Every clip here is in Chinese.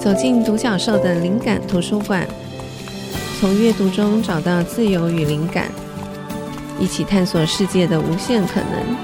走进独角兽的灵感图书馆，从阅读中找到自由与灵感，一起探索世界的无限可能。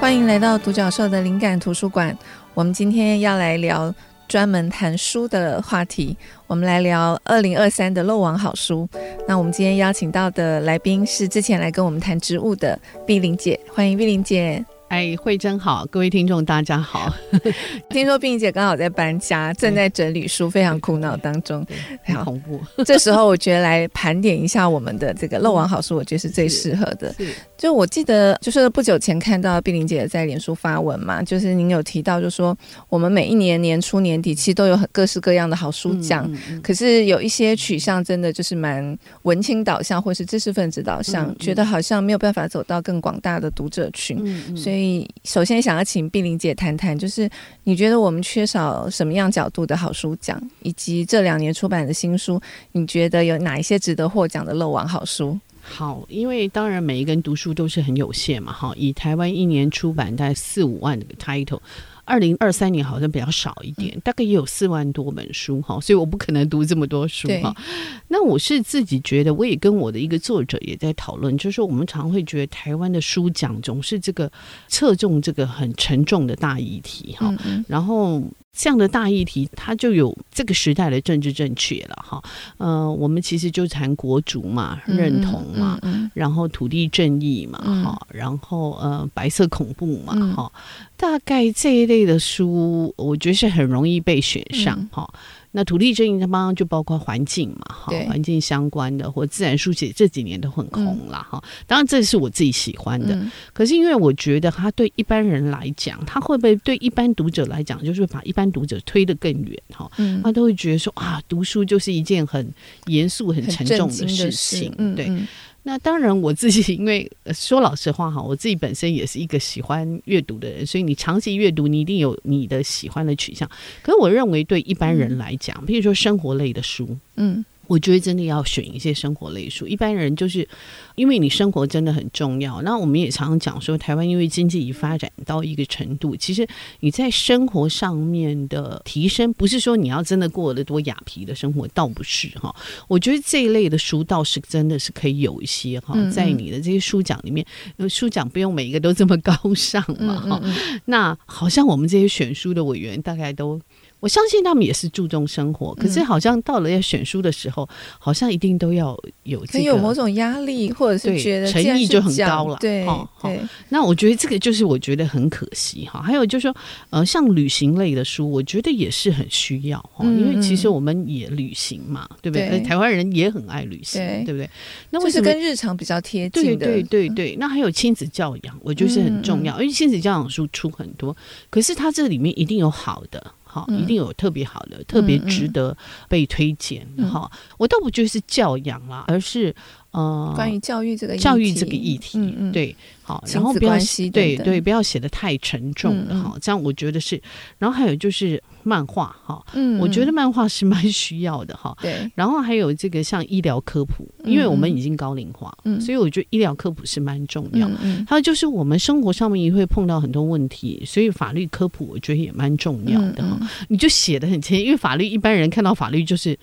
欢迎来到独角兽的灵感图书馆。我们今天要来聊专门谈书的话题，我们来聊二零二三的漏网好书。那我们今天邀请到的来宾是之前来跟我们谈植物的碧玲姐，欢迎碧玲姐。哎，慧珍好，各位听众大家好。听说冰玲姐刚好在搬家，正在整理书，非常苦恼当中，很恐怖。这时候我觉得来盘点一下我们的这个漏网好书，我觉得是最适合的。就我记得，就是不久前看到碧玲姐在脸书发文嘛，就是您有提到，就说我们每一年年初年底其实都有很各式各样的好书奖，嗯嗯嗯，可是有一些取向真的就是蛮文青导向，或是知识分子导向，觉得好像没有办法走到更广大的读者群，所以所以首先想要请碧玲姐谈谈，就是你觉得我们缺少什么样角度的好书奖，以及这两年出版的新书，你觉得有哪一些值得获奖的漏网好书？好，因为当然每一个人读书都是很有限嘛，哈。以台湾一年出版大概四五万的 title，二零二三年好像比较少一点，大概也有四万多本书哈，所以我不可能读这么多书哈。那我是自己觉得，我也跟我的一个作者也在讨论，就是说我们常会觉得台湾的书奖总是这个侧重这个很沉重的大议题哈，然后。这样的大议题，它就有这个时代的政治正确了哈。呃，我们其实就谈国族嘛，认同嘛，嗯嗯嗯、然后土地正义嘛，哈、嗯，然后呃，白色恐怖嘛，哈、嗯，大概这一类的书，我觉得是很容易被选上哈。嗯那土地正义它帮就包括环境嘛，哈，环境相关的或自然书写这几年都很红了哈。当然这是我自己喜欢的，嗯、可是因为我觉得它对一般人来讲，它会不会对一般读者来讲，就是把一般读者推得更远哈？嗯，他都会觉得说啊，读书就是一件很严肃、很沉重的事情，对。那当然，我自己因为说老实话哈，我自己本身也是一个喜欢阅读的人，所以你长期阅读，你一定有你的喜欢的取向。可是我认为，对一般人来讲，比如说生活类的书，嗯。我觉得真的要选一些生活类书。一般人就是因为你生活真的很重要。那我们也常常讲说，台湾因为经济已发展到一个程度，其实你在生活上面的提升，不是说你要真的过得多雅皮的生活，倒不是哈。我觉得这一类的书倒是真的是可以有一些哈，在你的这些书奖里面，因为书奖不用每一个都这么高尚嘛哈。那好像我们这些选书的委员大概都。我相信他们也是注重生活，可是好像到了要选书的时候，好像一定都要有这个，有某种压力，或者是觉得诚意就很高了。对，对。那我觉得这个就是我觉得很可惜哈。还有就是说，呃，像旅行类的书，我觉得也是很需要哈，因为其实我们也旅行嘛，对不对？台湾人也很爱旅行，对不对？那为什么跟日常比较贴近的？对对对对。那还有亲子教养，我觉得是很重要，因为亲子教养书出很多，可是它这里面一定有好的。好，一定有特别好的，嗯、特别值得被推荐。好、嗯，我倒不觉得是教养啦，而是呃，关于教育这个教育这个议题，嗯嗯、对。好，然后不要对对，对，不要写的太沉重了哈、嗯，这样我觉得是。然后还有就是漫画哈，嗯，我觉得漫画是蛮需要的哈。对。然后还有这个像医疗科普，因为我们已经高龄化，嗯，所以我觉得医疗科普是蛮重要。嗯。还有就是我们生活上面也会碰到很多问题，所以法律科普我觉得也蛮重要的哈、嗯。你就写的很浅，因为法律一般人看到法律就是。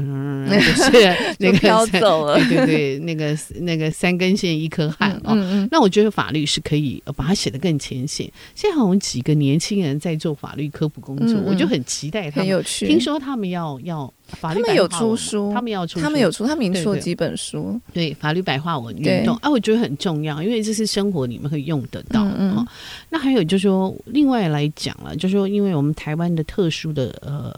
嗯，是 那个飘走了，对对对，那个那个三根线一颗汗哦。嗯嗯，那我觉得法律是可以把它写得更浅显。现在好像几个年轻人在做法律科普工作，嗯、我就很期待他们。很有趣，听说他们要要法律，他们有出书，他们要出，他们有出，他们已经出了几本书。对，法律白话文运动，啊，我觉得很重要，因为这是生活里面会用得到。嗯，嗯，那还有就是说，另外来讲了，就是说，因为我们台湾的特殊的呃。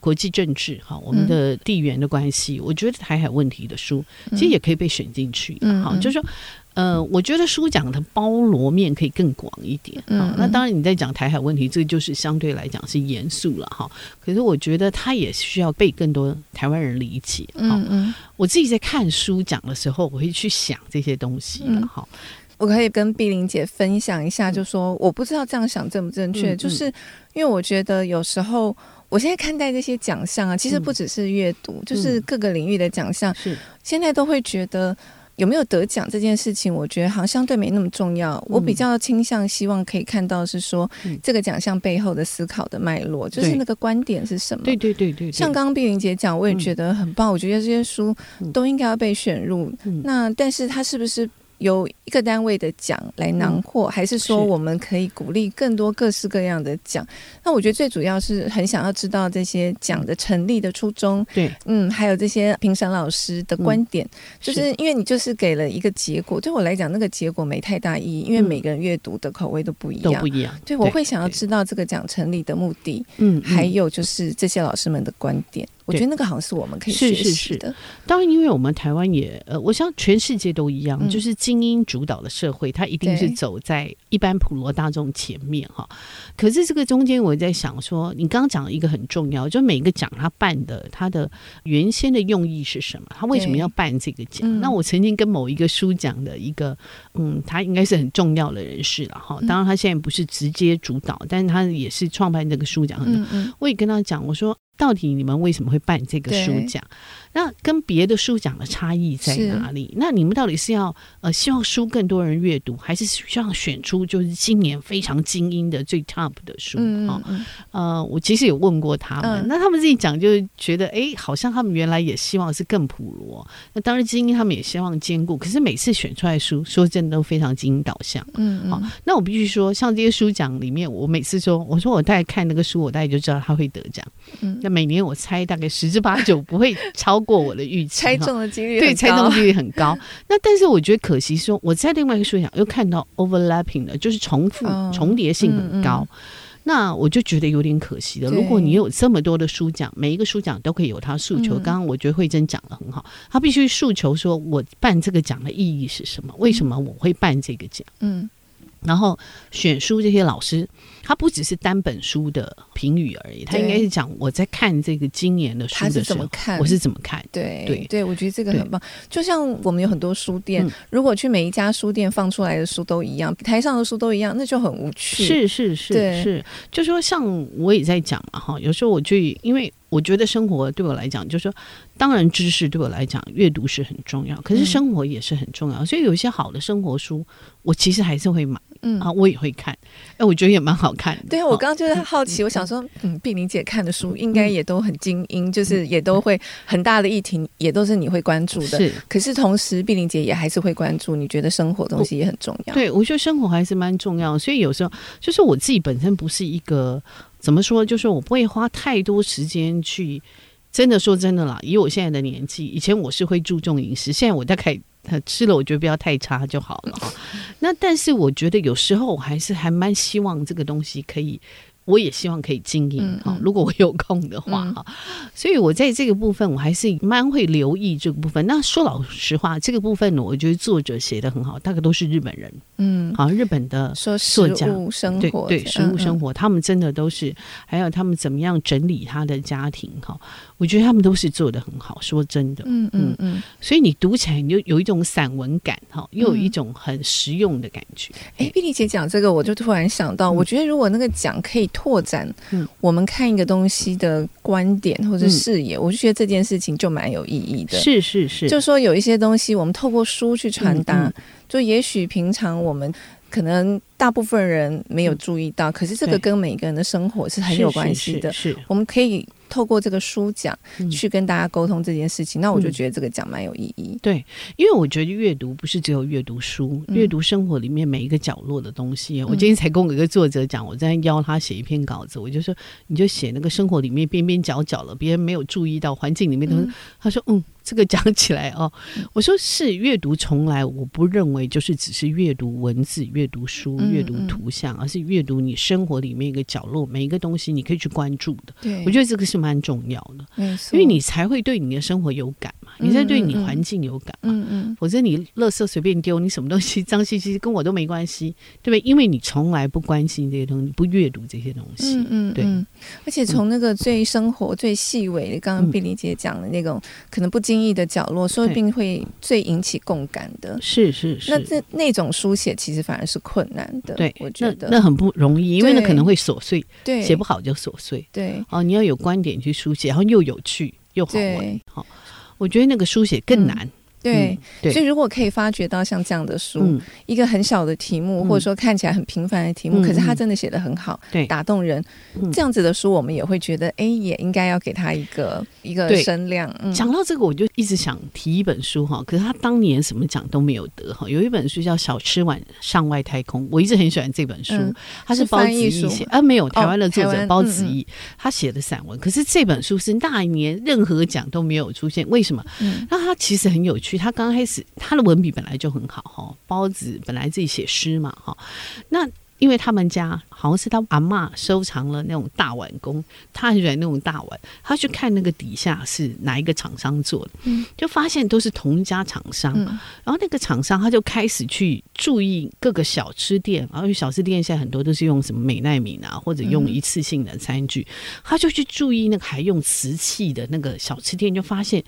国际政治哈，我们的地缘的关系，嗯，我觉得台海问题的书其实也可以被选进去。嗯，好，就是说，呃，我觉得书讲的包罗面可以更广一点。嗯，那当然你在讲台海问题，这个就是相对来讲是严肃了哈。可是我觉得它也需要被更多台湾人理解。嗯嗯，我自己在看书讲的时候，我会去想这些东西的哈。我可以跟碧玲姐分享一下，就说我不知道这样想正不正确，就是因为我觉得有时候。我现在看待这些奖项啊，其实不只是阅读，嗯，就是各个领域的奖项。是现在都会觉得有没有得奖这件事情，我觉得好像相对没那么重要。嗯、我比较倾向希望可以看到是说、嗯、这个奖项背后的思考的脉络，就是那个观点是什么。对对对对，对，像刚刚碧玲姐讲，我也觉得很棒。嗯、我觉得这些书都应该要被选入。嗯、那但是它是不是？有一个单位的奖来囊括，还是说我们可以鼓励更多各式各样的奖？那我觉得最主要是很想要知道这些奖的成立的初衷。对，嗯，还有这些评审老师的观点，就是因为你就是给了一个结果，对我来讲那个结果没太大意义，因为每个人阅读的口味都不一样，都不一样。对，我会想要知道这个奖成立的目的，嗯，还有就是这些老师们的观点。我觉得那个好像是我们可以学习的。是是是。当然，因为我们台湾也呃，我想全世界都一样，嗯、就是精英主导的社会，它一定是走在一般普罗大众前面哈。可是这个中间，我在想说，你刚刚讲了一个很重要，就每个奖他办的，他的原先的用意是什么？他为什么要办这个奖？嗯、那我曾经跟某一个书奖的一个，嗯，他应该是很重要的人士了哈。当然，他现在不是直接主导，但是他也是创办这个书奖。嗯嗯。我也跟他讲，我说。到底你们为什么会办这个书奖？那跟别的书奖的差异在哪里？那你们到底是要呃希望书更多人阅读，还是希望选出就是今年非常精英的最 top 的书？嗯、哦，呃，我其实有问过他们，嗯、那他们自己讲就是觉得，哎，好像他们原来也希望是更普罗。那当然精英他们也希望兼顾，可是每次选出来的书，说真的都非常精英导向。嗯，好、哦，那我必须说，像这些书奖里面，我每次说，我说我大概看那个书，我大概就知道他会得奖。嗯，那每年我猜大概十之八九不会超。过我的预期，猜中的几率对，猜中的几率很高。那但是我觉得可惜，说我在另外一个书奖又看到 overlapping 的，就是重复、哦、重叠性很高。嗯嗯、那我就觉得有点可惜了。如果你有这么多的书奖，每一个书奖都可以有他诉求。刚刚、嗯、我觉得慧珍讲的很好，他必须诉求说，我办这个奖的意义是什么？为什么我会办这个奖？嗯。然后选书这些老师，他不只是单本书的评语而已，他应该是讲我在看这个今年的书的时候，怎么看，我是怎么看？对对对，我觉得这个很棒。就像我们有很多书店，如果去每一家书店放出来的书都一样，台上的书都一样，那就很无趣。是是是是，就说像我也在讲嘛哈，有时候我就因为。我觉得生活对我来讲，就是说，当然知识对我来讲，阅读是很重要，可是生活也是很重要。嗯、所以有一些好的生活书，我其实还是会买，嗯啊，我也会看。哎，我觉得也蛮好看的。对啊，我刚刚就是好奇，嗯、我想说，嗯，碧玲姐看的书应该也都很精英，嗯、就是也都会很大的议题，也都是你会关注的。是，可是同时，碧玲姐也还是会关注，你觉得生活东西也很重要。对，我觉得生活还是蛮重要。所以有时候，就是我自己本身不是一个。怎么说？就是我不会花太多时间去，真的说真的啦。以我现在的年纪，以前我是会注重饮食，现在我大概吃了，我觉得不要太差就好了。那但是我觉得有时候我还是还蛮希望这个东西可以。我也希望可以经营哈，如果我有空的话哈，所以我在这个部分我还是蛮会留意这个部分。那说老实话，这个部分呢，我觉得作者写的很好，大概都是日本人，嗯，好，日本的作家，生活，对对，食物生活，他们真的都是，还有他们怎么样整理他的家庭哈。我觉得他们都是做的很好，说真的，嗯嗯嗯，所以你读起来你就有一种散文感哈，又有一种很实用的感觉。哎、嗯，碧丽姐讲这个，我就突然想到，嗯、我觉得如果那个奖可以拓展，嗯，我们看一个东西的观点或者视野，嗯、我就觉得这件事情就蛮有意义的。是是是，就说有一些东西，我们透过书去传达，嗯嗯、就也许平常我们可能大部分人没有注意到，嗯、可是这个跟每个人的生活是很有关系的。是，是，是，是，我们可以。透过这个书讲去跟大家沟通这件事情，嗯、那我就觉得这个讲蛮有意义。对，因为我觉得阅读不是只有阅读书，阅、嗯、读生活里面每一个角落的东西。嗯、我今天才跟我一个作者讲，我在邀他写一篇稿子，我就说你就写那个生活里面边边角角了，别人没有注意到环境里面的。嗯、他说嗯。这个讲起来哦，我说是阅读，从来我不认为就是只是阅读文字、阅读书、阅读图像，而是阅读你生活里面一个角落，每一个东西你可以去关注的。对，我觉得这个是蛮重要的，因为你才会对你的生活有感嘛，你在对你环境有感嘛。嗯嗯，否则你垃圾随便丢，你什么东西脏兮兮跟我都没关系，对不对？因为你从来不关心这些东西，不阅读这些东西。嗯嗯，对。而且从那个最生活、最细微的，刚刚碧丽姐讲的那种，可能不经意的角落，说不定会最引起共感的。是是是，那这那种书写其实反而是困难的。对，我觉得那很不容易，因为那可能会琐碎，对，写不好就琐碎。对，哦，你要有观点去书写，然后又有趣又好玩。好，我觉得那个书写更难。嗯、对，所以如果可以发掘到像这样的书，嗯、一个很小的题目，或者说看起来很平凡的题目，嗯、可是他真的写的很好，对、嗯，打动人，嗯、这样子的书，我们也会觉得，哎，也应该要给他一个一个声量。嗯、讲到这个，我就一直想提一本书哈，可是他当年什么奖都没有得哈。有一本书叫《小吃碗上外太空》，我一直很喜欢这本书，嗯、它是包子义写啊，没有台湾的作者包子义、哦、他写的散文，可是这本书是那一年任何奖都没有出现，为什么？嗯，那他其实很有趣。他刚开始，他的文笔本来就很好哈。包子本来自己写诗嘛哈。那因为他们家好像是他阿嬷收藏了那种大碗工，他很喜欢那种大碗。他去看那个底下是哪一个厂商做的，嗯，就发现都是同一家厂商。嗯，然后那个厂商他就开始去注意各个小吃店，然后小吃店现在很多都是用什么美奈皿啊，或者用一次性的餐具，他就去注意那个还用瓷器的那个小吃店，就发现。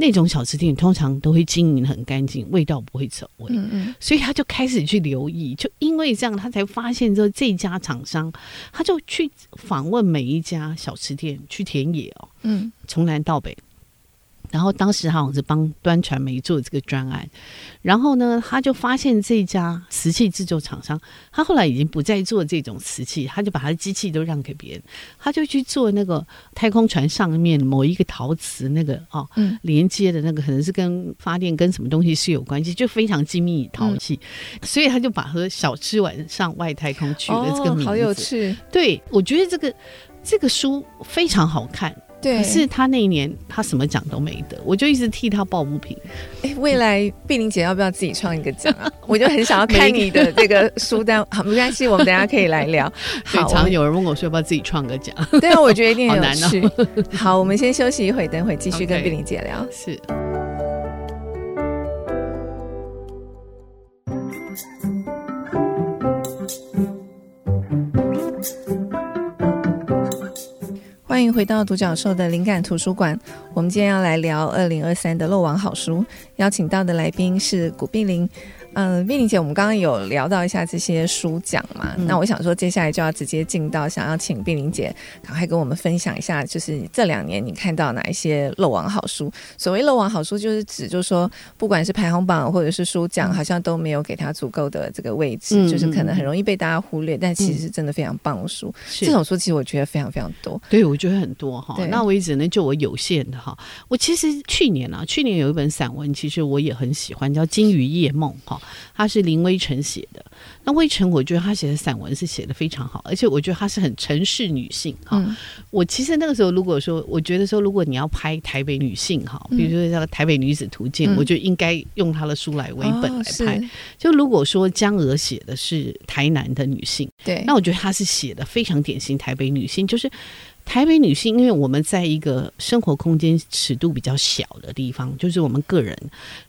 那种小吃店通常都会经营很干净，味道不会走味，嗯嗯，所以他就开始去留意，就因为这样，他才发现说这家厂商，他就去访问每一家小吃店，去田野哦，嗯，从南到北。然后当时他好像是帮端传媒做这个专案，然后呢，他就发现这家瓷器制作厂商，他后来已经不再做这种瓷器，他就把他的机器都让给别人，他就去做那个太空船上面某一个陶瓷那个哦，嗯，连接的那个可能是跟发电跟什么东西是有关系，就非常精密陶器，嗯、所以他就把和小吃碗上外太空取了这个名字，哦、好有趣。对，我觉得这个这个书非常好看。对，可是他那一年他什么奖都没得，我就一直替他抱不平。哎，未来碧玲姐要不要自己创一个奖啊？我就很想要看你的这个书单。好，没关系，我们等下可以来聊。好，常有人问我说要不要自己创个奖。对啊，我觉得一定 很有趣。好，难哦、好，我们先休息一会，等会继续跟碧玲姐聊。Okay, 是。欢迎回到独角兽的灵感图书馆。我们今天要来聊二零二三的漏网好书，邀请到的来宾是古碧玲。嗯，碧玲姐，我们刚刚有聊到一下这些书奖嘛？嗯、那我想说，接下来就要直接进到想要请碧玲姐赶快跟我们分享一下，就是这两年你看到哪一些漏网好书？所谓漏网好书，就是指就是说，不管是排行榜或者是书奖，好像都没有给他足够的这个位置，嗯、就是可能很容易被大家忽略。嗯、但其实是真的非常棒的书，是这种书其实我觉得非常非常多。对，我觉得很多哈。那我也只能就我有限的哈。我其实去年啊，去年有一本散文，其实我也很喜欢，叫《金鱼夜梦》哈。他是林微晨写的，那微晨我觉得他写的散文是写的非常好，而且我觉得她是很城市女性哈。嗯、我其实那个时候如果说，我觉得说如果你要拍台北女性哈，比如说像《台北女子图鉴》，嗯、我就应该用她的书来为本来拍。哦、就如果说江娥写的是台南的女性，对，那我觉得她是写的非常典型台北女性，就是。台北女性，因为我们在一个生活空间尺度比较小的地方，就是我们个人，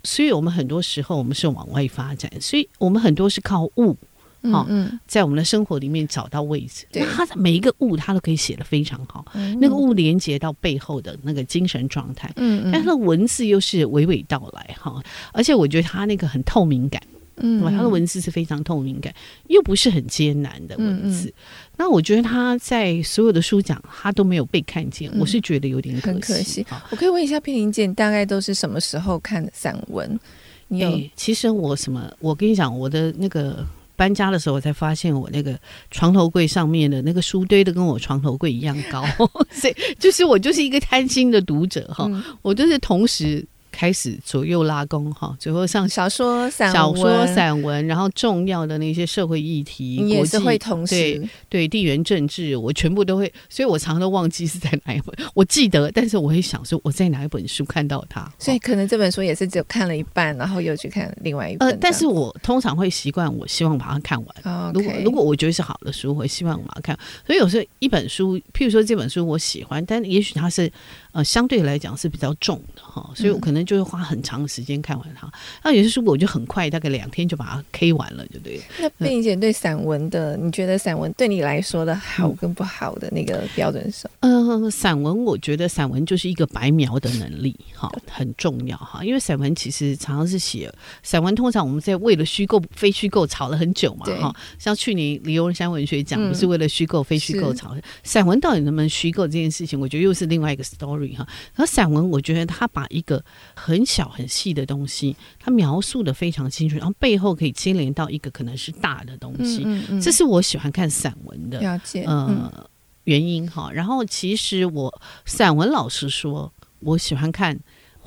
所以我们很多时候我们是往外发展，所以我们很多是靠物，嗯，嗯，在我们的生活里面找到位置。对，那它每一个物，它都可以写得非常好，嗯，那个物连接到背后的那个精神状态，嗯，但是文字又是娓娓道来哈，而且我觉得它那个很透明感。嗯，他的文字是非常透明感，又不是很艰难的文字。嗯嗯，那我觉得他在所有的书奖，他都没有被看见，嗯、我是觉得有点可惜。很可惜。好我可以问一下佩玲姐，大概都是什么时候看散文？你有、欸？其实我什么？我跟你讲，我的那个搬家的时候，我才发现我那个床头柜上面的那个书堆的跟我床头柜一样高，所以就是我就是一个贪心的读者哈，嗯、我就是同时。开始左右拉弓哈，最后像小说、散小说、散文，然后重要的那些社会议题，你也是会同时对对地缘政治，我全部都会，所以我常常都忘记是在哪一本，我记得，但是我会想说我在哪一本书看到它，所以可能这本书也是只有看了一半，然后又去看另外一本。呃，但是我通常会习惯，我希望把它看完。Okay 如果如果我觉得是好的书，我会希望把它看。所以有时候一本书，譬如说这本书我喜欢，但也许它是。呃，相对来讲是比较重的哈，所以我可能就会花很长的时间看完它。嗯、那有些书我就很快，大概两天就把它 K 完了，就对了。那并且对散文的，嗯、你觉得散文对你来说的好跟不好的那个标准是？嗯、呃，散文我觉得散文就是一个白描的能力哈，很重要哈。因为散文其实常常是写散文，通常我们在为了虚构非虚构吵了很久嘛哈。像去年李荣山文学奖不是为了虚构非虚构吵，嗯、散文到底能不能虚构这件事情，我觉得又是另外一个 story。哈，然后散文，我觉得他把一个很小很细的东西，他描述的非常清楚，然后背后可以牵连到一个可能是大的东西。嗯嗯嗯，这是我喜欢看散文的了解呃原因哈。然后其实我散文老师说，我喜欢看。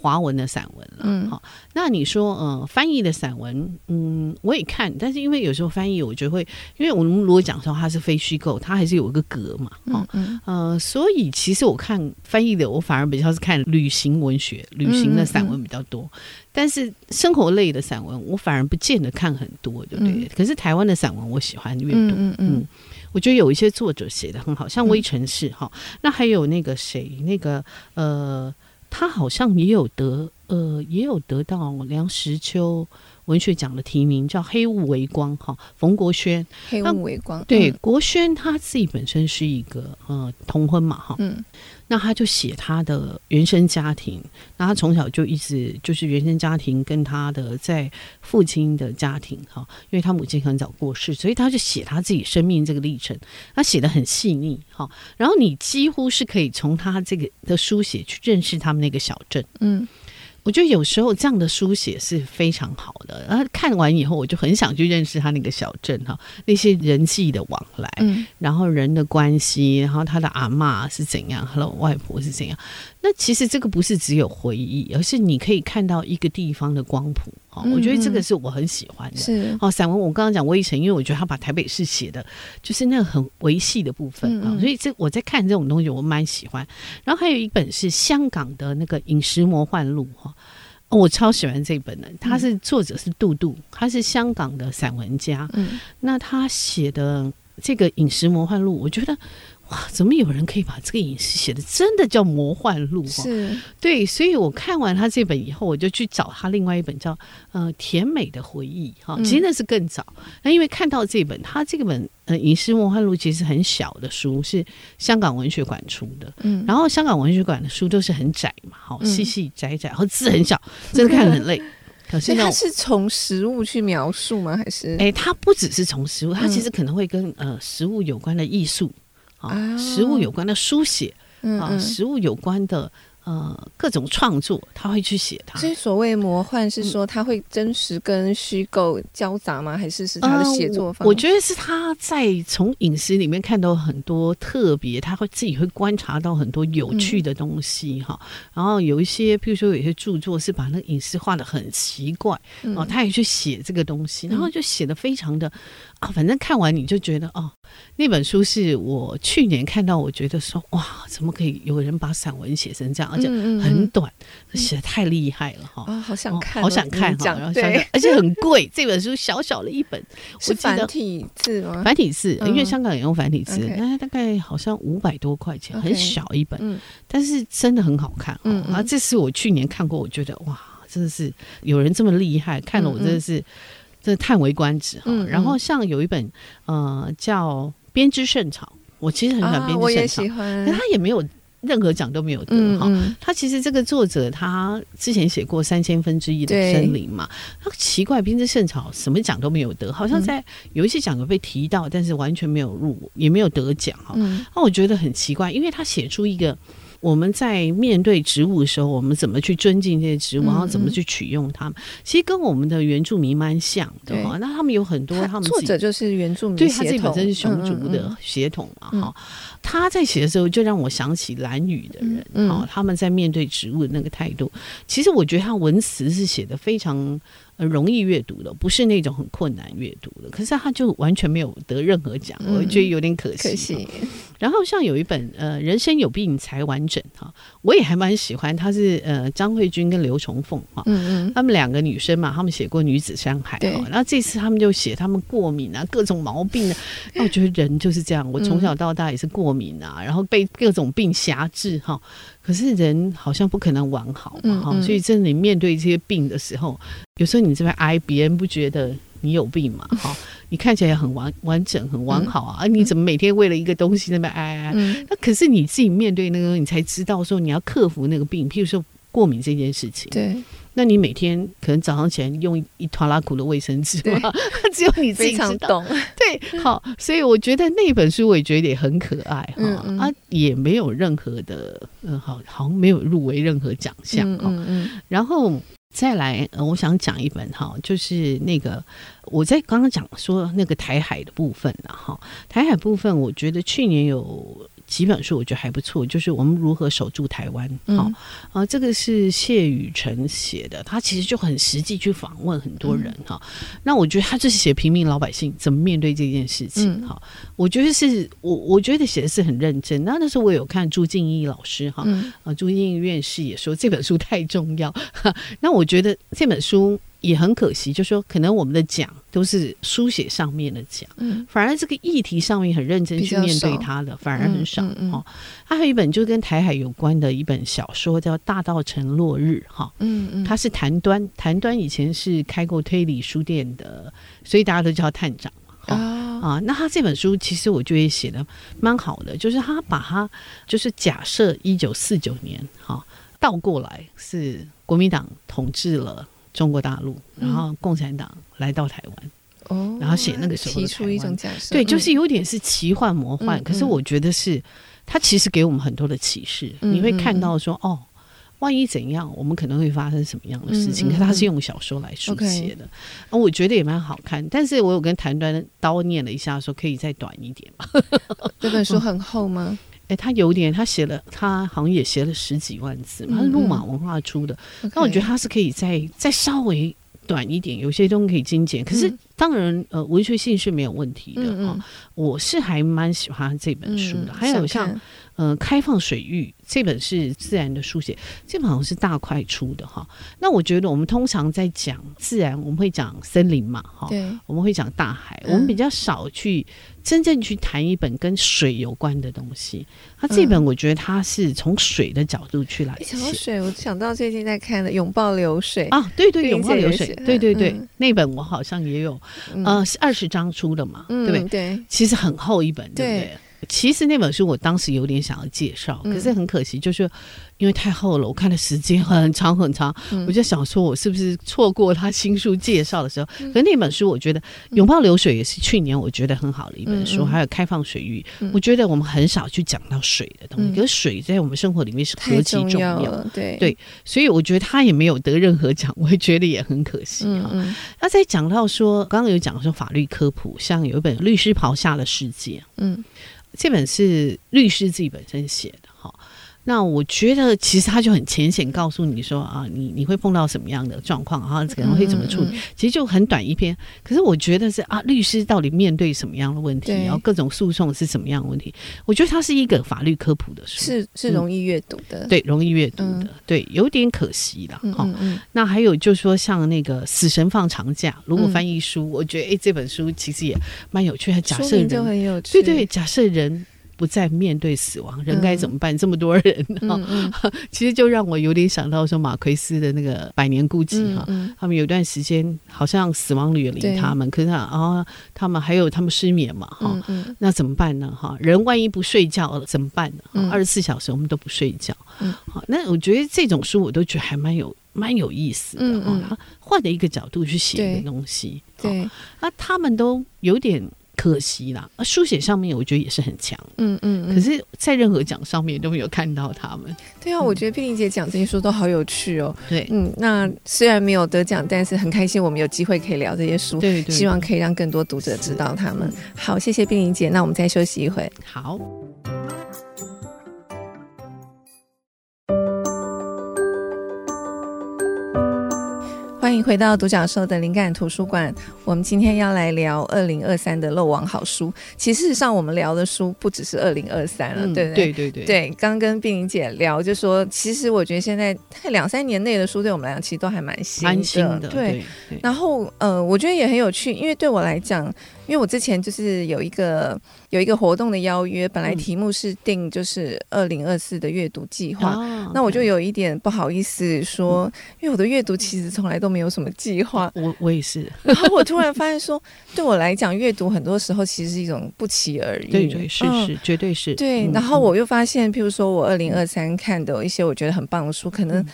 华文的散文了，嗯，好，那你说，呃，翻译的散文，嗯，我也看，但是因为有时候翻译，我觉得会，因为我们如果讲说它是非虚构，它还是有一个格嘛，哦，嗯，呃，所以其实我看翻译的，我反而比较是看旅行文学、旅行的散文比较多，但是生活类的散文，我反而不见得看很多，对不对？嗯，可是台湾的散文，我喜欢阅读，嗯，嗯，嗯，我觉得有一些作者写的很好，像微城市哈，那还有那个谁，那个呃。他好像也有得，呃，也有得到梁实秋文学奖的提名，叫《黑雾为光》哈，冯国轩。黑雾为光，对，嗯、国轩他自己本身是一个呃同婚嘛哈，嗯。那他就写他的原生家庭，那他从小就一直就是原生家庭跟他的在父亲的家庭哈，因为他母亲很早过世，所以他就写他自己生命这个历程，他写的很细腻哈，然后你几乎是可以从他这个的书写去认识他们那个小镇，嗯。我觉得有时候这样的书写是非常好的，然后看完以后，我就很想去认识他那个小镇哈，那些人际的往来，嗯，然后人的关系，然后他的阿嬷是怎样，他的外婆是怎样。那其实这个不是只有回忆，而是你可以看到一个地方的光谱。嗯、我觉得这个是我很喜欢的。是哦，散文我刚刚讲魏晨，因为我觉得他把台北市写的，就是那个很维系的部分啊、嗯，所以这我在看这种东西，我蛮喜欢。然后还有一本是香港的那个《饮食魔幻录》哈，我超喜欢这本的。他是作者是杜杜，他是香港的散文家。嗯，那他写的这个《饮食魔幻录》，我觉得。哇，怎么有人可以把这个饮食写的真的叫魔幻录？是，对，所以我看完他这本以后，我就去找他另外一本叫呃甜美的回忆哈，其实那是更早。那、嗯、因为看到这本，他这个本呃饮食魔幻录其实很小的书，是香港文学馆出的。嗯，然后香港文学馆的书都是很窄嘛，好细细窄窄，然后字很小，真的看得很累。可是他是从食物去描述吗？还是？哎，它不只是从食物，它其实可能会跟呃食物有关的艺术。啊，食物有关的书写，啊，食物有关的。呃，各种创作他会去写它。所以所谓魔幻是说他会真实跟虚构交杂吗？还是是他的写作方？呃，我觉得是他在从饮食里面看到很多特别，他会自己会观察到很多有趣的东西哈，嗯。然后有一些，譬如说有些著作是把那个饮食画的很奇怪，嗯，哦，他也去写这个东西，然后就写的非常的啊，反正看完你就觉得哦，那本书是我去年看到，我觉得说哇，怎么可以有人把散文写成这样？而且很短，写、嗯、的太厉害了哈！啊、哦，好想看、哦，好想看哈！然后想想，而且很贵，这本书小小的一本，是繁体字吗？繁体字，因为香港也用繁体字，那、嗯、大概好像五百多块钱，很小一本，嗯、但是真的很好看。嗯，然后这是我去年看过，我觉得哇，真的是有人这么厉害，看了我真的是真的叹为观止哈、嗯。然后像有一本呃叫《编织圣草》，我其实很喜欢编织圣草，啊、我也喜欢，但他也没有。任何奖都没有得哈、嗯嗯，他其实这个作者他之前写过三千分之一的森林嘛，他奇怪编织圣草什么奖都没有得，好像在有一些奖有被提到，但是完全没有入，也没有得奖哈。那、嗯、我觉得很奇怪，因为他写出一个。我们在面对植物的时候，我们怎么去尊敬这些植物，然后怎么去取用它们？其实跟我们的原住民蛮像的哈。那他们有很多，他们作者就是原住民，对他自己本身是熊族的血统嘛哈。他在写的时候，就让我想起蓝语的人哦，他们在面对植物的那个态度。其实我觉得他文词是写的非常。容易阅读的，不是那种很困难阅读的。可是他就完全没有得任何奖，嗯，我觉得有点可惜。可惜。然后像有一本呃，人生有病才完整哈，我也还蛮喜欢。他是呃，张慧君跟刘崇凤哈，嗯嗯，他们两个女生嘛，他们写过《女子山海》哈，然后这次他们就写他们过敏啊，各种毛病啊。那我觉得人就是这样，我从小到大也是过敏啊，然后被各种病辖制哈。可是人好像不可能完好嘛，哈、嗯。嗯，所以真的你面对这些病的时候，有时候你这边挨，别人不觉得你有病嘛，哈，你看起来很完完整，很完好啊，而、嗯、你怎么每天为了一个东西那边挨挨？那可是你自己面对那个，你才知道说你要克服那个病，譬如说过敏这件事情，对，那你每天可能早上起来用一拖拉苦的卫生纸吗？只有你自己知道。对，好，所以我觉得那本书我也觉得也很可爱哈，嗯嗯啊，也没有任何的，嗯，好，好像没有入围任何奖项哈，嗯，嗯，嗯，然后。再来，呃，我想讲一本哈，就是那个我在刚刚讲说那个台海的部分了哈，台海部分，我觉得去年有。几本书我觉得还不错，就是我们如何守住台湾。好、嗯、啊，这个是谢雨辰写的，他其实就很实际去访问很多人哈、嗯。那我觉得他就是写平民老百姓怎么面对这件事情。哈、嗯，我觉得是我我觉得写的是很认真。那那时候我有看朱静怡老师哈，啊朱静怡院士也说这本书太重要。那我觉得这本书。也很可惜，就是说可能我们的奖都是书写上面的奖，嗯，反而这个议题上面很认真去面对它的，反而很少。嗯嗯嗯、哦，他还有一本就跟台海有关的一本小说，叫《大道城落日》哈、哦，嗯嗯，他是谭端，谭端以前是开过推理书店的，所以大家都叫探长。哦、啊啊，那他这本书其实我觉得写的蛮好的，就是他把他就是假设一九四九年哈、哦、倒过来是国民党统治了。中国大陆，然后共产党来到台湾，然后写那个时候提出一种假设，对，就是有点是奇幻魔幻，嗯、可是我觉得是，它其实给我们很多的启示。嗯、你会看到说，哦，万一怎样，我们可能会发生什么样的事情？嗯、可是他是用小说来书写的，啊、嗯，我觉得也蛮好看。但是我有跟谭端叨念了一下，说可以再短一点嘛。这本书很厚吗？嗯哎、欸，他有点，他写了，他好像也写了十几万字嘛，他是路马文化出的。那、嗯、我觉得他是可以再再稍微短一点，有些东西可以精简。可是当然，呃，文学性是没有问题的啊、嗯哦。我是还蛮喜欢这本书的。嗯、还有像呃，开放水域这本是自然的书写，这本好像是大块出的哈。那我觉得我们通常在讲自然，我们会讲森林嘛，哈，对，我们会讲大海，我们比较少去。真正去谈一本跟水有关的东西，它这本我觉得它是从水的角度去来写。水，我想到最近在看的《拥抱流水》啊，对对，对，《拥抱流水》，对对对，嗯、那本我好像也有，嗯、呃，是二十章出的嘛，嗯、对不对？对，其实很厚一本，对不对？对其实那本书我当时有点想要介绍，可是很可惜，就是因为太厚了，我看的时间很长很长，我就想说我是不是错过他新书介绍的时候？可是那本书我觉得《拥抱流水》也是去年我觉得很好的一本书，还有《开放水域》，我觉得我们很少去讲到水的东西，可是水在我们生活里面是何其重要，对。对，所以我觉得他也没有得任何奖，我会觉得也很可惜哈。那在讲到说，刚刚有讲说法律科普，像有一本《律师袍下的世界》，嗯。这本是律师自己本身写，那我觉得其实他就很浅显告诉你说啊，你你会碰到什么样的状况啊，可能会怎么处理，其实就很短一篇。可是我觉得是啊，律师到底面对什么样的问题，然后各种诉讼是什么样的问题？我觉得它是一个法律科普的书，是是容易阅读的，嗯、对，容易阅读的，嗯、对，有点可惜了哈。那还有就是说，像那个《死神放长假》，如果翻译书，嗯、我觉得哎，这本书其实也蛮有趣，还假设人，就很有趣，对对，假设人。不再面对死亡，人该怎么办？嗯、这么多人哈，嗯嗯、其实就让我有点想到说马奎斯的那个《百年孤寂》哈、他们有段时间好像死亡远离他们，可是啊、哦，他们还有他们失眠嘛哈，那怎么办呢哈？人万一不睡觉了怎么办呢？二十四小时我们都不睡觉，好、嗯，那我觉得这种书我都觉得还蛮有蛮有意思的哈，他换了一个角度去写的东西，对，那他们都有点。可惜啦，书写上面我觉得也是很强，嗯嗯，可是，在任何奖上面都没有看到他们。对啊，我觉得碧玲姐讲这些书都好有趣哦。对，嗯，那虽然没有得奖，但是很开心我们有机会可以聊这些书，对对，希望可以让更多读者知道他们。好，谢谢碧玲姐，那我们再休息一会。好。欢迎回到独角兽的灵感图书馆。我们今天要来聊二零二三的漏网好书。其实事实上，我们聊的书不只是二零二三了，嗯、对不对？对对对。对，刚跟碧玲姐聊，就说其实我觉得现在两三年内的书，对我们来讲其实都还蛮新的。新的对。对对，然后，呃，我觉得也很有趣，因为对我来讲。因为我之前就是有一个有一个活动的邀约，本来题目是定就是二零二四的阅读计划，嗯、那我就有一点不好意思说，嗯、因为我的阅读其实从来都没有什么计划。我我也是，然后我突然发现说，对我来讲，阅读很多时候其实是一种不期而遇。对对是是，绝对是。对，然后我又发现，譬如说我二零二三看的一些我觉得很棒的书，可能。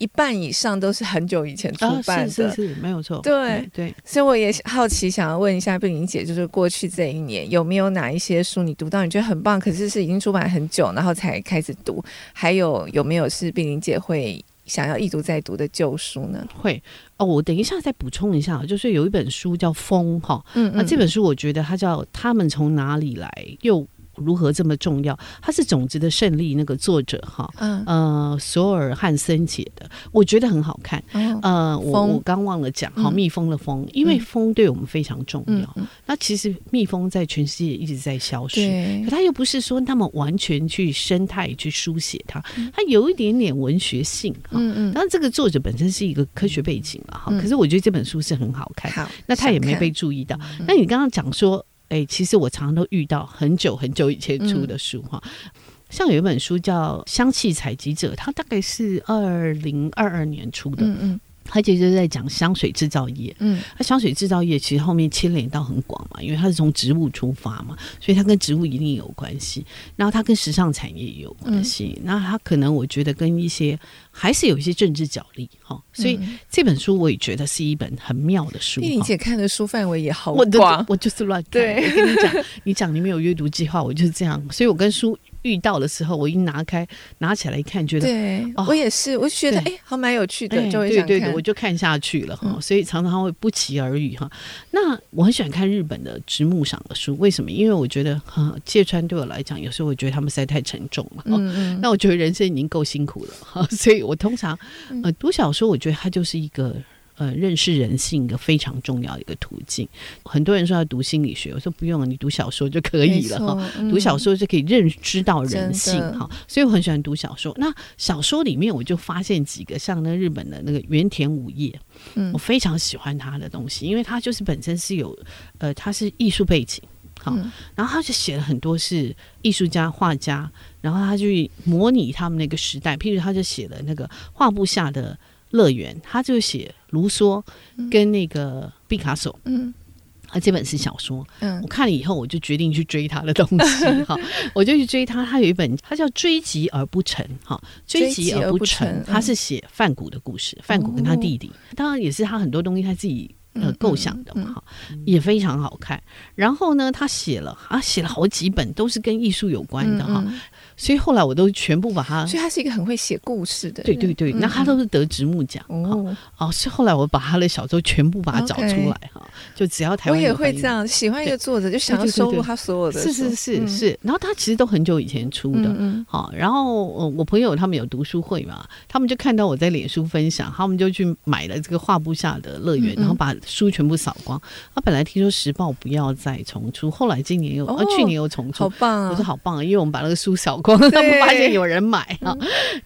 一半以上都是很久以前出版的，啊、是是是，没有错。对对，对，所以我也好奇，想要问一下碧玲姐，就是过去这一年有没有哪一些书你读到你觉得很棒，可是是已经出版很久，然后才开始读？还有有没有是碧玲姐会想要一读再读的旧书呢？会哦，我等一下再补充一下，就是有一本书叫《风》哈，嗯，嗯，那这本书我觉得它叫《他们从哪里来》又。如何这么重要？它是《种子的胜利》那个作者哈，嗯呃，索尔汉森写的，我觉得很好看。嗯、呃，我我刚忘了讲，好，蜜蜂的蜂，因为蜂对我们非常重要。那其实蜜蜂在全世界一直在消失，可它又不是说那么完全去生态去书写它，它有一点点文学性哈。嗯嗯。当然，这个作者本身是一个科学背景了哈，可是我觉得这本书是很好看。好，那他也没被注意到。那你刚刚讲说。哎、欸，其实我常常都遇到很久很久以前出的书哈，嗯、像有一本书叫《香气采集者》，它大概是二零二二年出的。嗯嗯他其实在讲香水制造业，嗯，那香水制造业其实后面牵连到很广嘛，因为它是从植物出发嘛，所以它跟植物一定有关系。然后它跟时尚产业也有关系，那它可能我觉得跟一些还是有一些政治角力哈。所以这本书我也觉得是一本很妙的书。丽丽姐看的书范围也好广，我，我就是乱看。对，我跟你讲，你讲你没有阅读计划，我就是这样。所以我跟书。遇到的时候，我一拿开拿起来一看，觉得对、哦、我也是，我就觉得哎对，好蛮有趣的，欸、就会。对对对，我就看下去了哈。嗯、所以常常会不期而遇哈。那我很喜欢看日本的直木赏的书，为什么？因为我觉得哈，芥川对我来讲，有时候我觉得他们实在太沉重了。嗯嗯。那我觉得人生已经够辛苦了哈，所以我通常呃读小说，我觉得它就是一个。呃，认识人性一个非常重要的一个途径。很多人说要读心理学，我说不用了，你读小说就可以了哈。嗯、读小说就可以认知到人性哈，所以我很喜欢读小说。那小说里面我就发现几个，像那日本的那个原田武业，嗯，我非常喜欢他的东西，因为他就是本身是有呃，他是艺术背景，好，嗯、然后他就写了很多是艺术家、画家，然后他就模拟他们那个时代，譬如他就写了那个画布下的。乐园，他就写卢梭跟那个毕卡索，嗯，他这本是小说，嗯，我看了以后，我就决定去追他的东西，哈，我就去追他。他有一本，他叫《追击而不成》，哈，《追击而不成》，他是写范谷的故事，范谷跟他弟弟，当然也是他很多东西他自己呃构想的嘛，哈，也非常好看。然后呢，他写了啊，写了好几本，都是跟艺术有关的，哈。所以后来我都全部把它，所以他是一个很会写故事的。对对对，那他都是得直木奖哦哦。是后来我把他的小说全部把它找出来哈，就只要台湾。我也会这样，喜欢一个作者就想要收录他所有的。是是是是，然后他其实都很久以前出的，好，然后我朋友他们有读书会嘛，他们就看到我在脸书分享，他们就去买了这个画布下的乐园，然后把书全部扫光。他本来听说时报不要再重出，后来今年又，啊，去年又重出，好棒啊！我说好棒啊，因为我们把那个书扫光。他们发现有人买啊，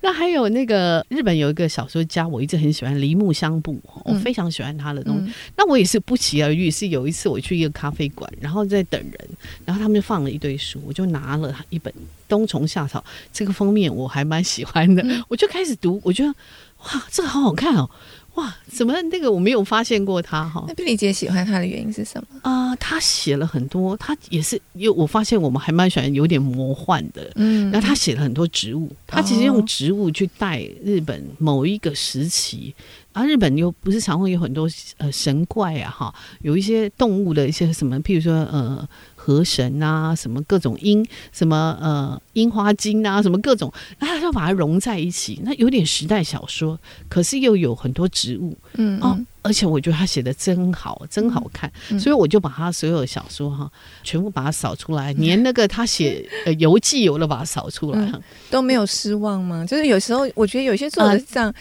那还有那个日本有一个小说家，我一直很喜欢梨木香布，我非常喜欢他的东西。那我也是不期而遇，是有一次我去一个咖啡馆，然后在等人，然后他们就放了一堆书，我就拿了一本《冬虫夏草》，这个封面我还蛮喜欢的，我就开始读，我觉得哇，这个好好看哦。哇，怎么那个我没有发现过他哈？那碧玲姐喜欢他的原因是什么？啊、呃，他写了很多，他也是因为我发现我们还蛮喜欢有点魔幻的，嗯，然后他写了很多植物，他其实用植物去带日本某一个时期。啊，日本又不是常会有很多呃神怪啊，哈，有一些动物的一些什么，譬如说呃河神啊，什么各种樱，什么呃樱花精啊，什么各种，那他就把它融在一起，那有点时代小说，可是又有很多植物，嗯，嗯哦，而且我觉得他写的真好，真好看，嗯、所以我就把他所有的小说哈，全部把它扫出来，连那个他写呃游记，我都把它扫出来、嗯，都没有失望吗？就是有时候我觉得有些作者是这样。啊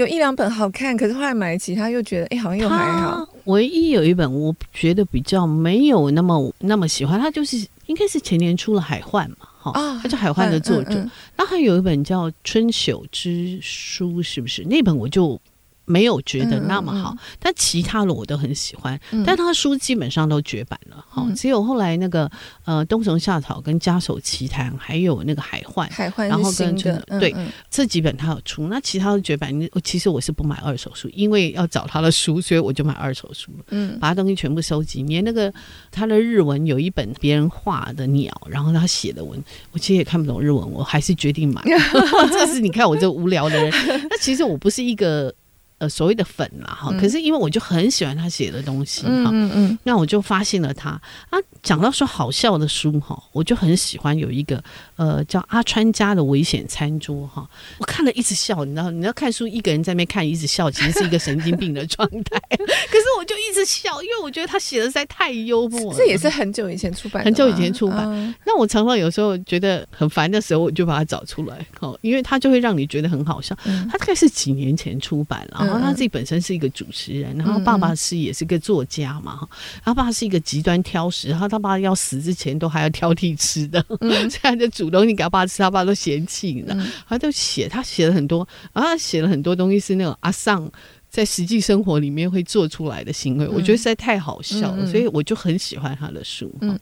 有一两本好看，可是后来买其他又觉得，哎、欸，好像又还好。唯一有一本我觉得比较没有那么那么喜欢，他就是应该是前年出了《海幻》嘛，哈、哦，他叫《海幻》的作者。那还、嗯嗯嗯、有一本叫《春朽之书》，是不是？那本我就没有觉得那么好，嗯嗯、但其他的我都很喜欢。嗯、但他的书基本上都绝版了，哈、嗯，只有后来那个呃《冬虫夏草》跟《家守奇谈》，还有那个海幻《海幻》，然后跟这个对、这几本他有出，那其他的绝版，其实我是不买二手书，因为要找他的书，所以我就买二手书了，嗯，把他东西全部收集。连那个他的日文有一本别人画的鸟，然后他写的文，我其实也看不懂日文，我还是决定买。这是你看我这无聊的人，那其实我不是一个。呃，所谓的粉啦，哈，可是因为我就很喜欢他写的东西，哈、嗯，嗯嗯，那我就发现了他啊。讲到说好笑的书哈，我就很喜欢有一个呃叫阿川家的危险餐桌哈，我看了一直笑，你知道，你要看书一个人在那边看一直笑，其实是一个神经病的状态。可是我就一直笑，因为我觉得他写的实在太幽默了。这也是很久以前出版的，很久以前出版。嗯、那我常常有时候觉得很烦的时候，我就把它找出来，哦，因为它就会让你觉得很好笑。嗯、他大概是几年前出版了，然后他自己本身是一个主持人，然后爸爸是也是个作家嘛，他爸是一个极端挑食，然后他爸要死之前都还要挑剔吃的，嗯、现在就煮东西给他爸吃，他爸都嫌弃，你知道？嗯、他就写，他写了很多，然后他写了很多东西是那种阿尚在实际生活里面会做出来的行为，嗯、我觉得实在太好笑了，嗯、所以我就很喜欢他的书。嗯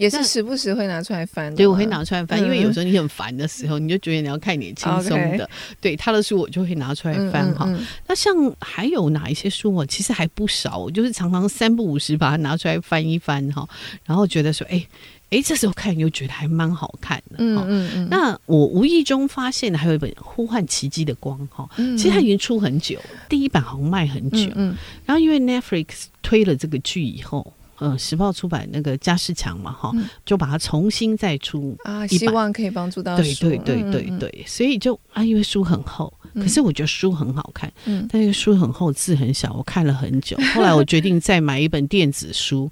也是时不时会拿出来翻，对，我会拿出来翻，因为有时候你很烦的时候，你就觉得你要看点轻松的。对他的书，我就会拿出来翻哈。那像还有哪一些书，我其实还不少，我就是常常三不五时把它拿出来翻一翻哈，然后觉得说，哎哎，这时候看又觉得还蛮好看的。嗯嗯嗯。那我无意中发现还有一本《呼唤奇迹的光》哈，其实它已经出很久，第一版好像卖很久。嗯。然后因为 Netflix 推了这个剧以后。嗯，时报出版那个加世强嘛，哈，就把它重新再出啊，希望可以帮助到对对对对对，所以就啊，因为书很厚，可是我觉得书很好看，嗯，但是书很厚，字很小，我看了很久，后来我决定再买一本电子书，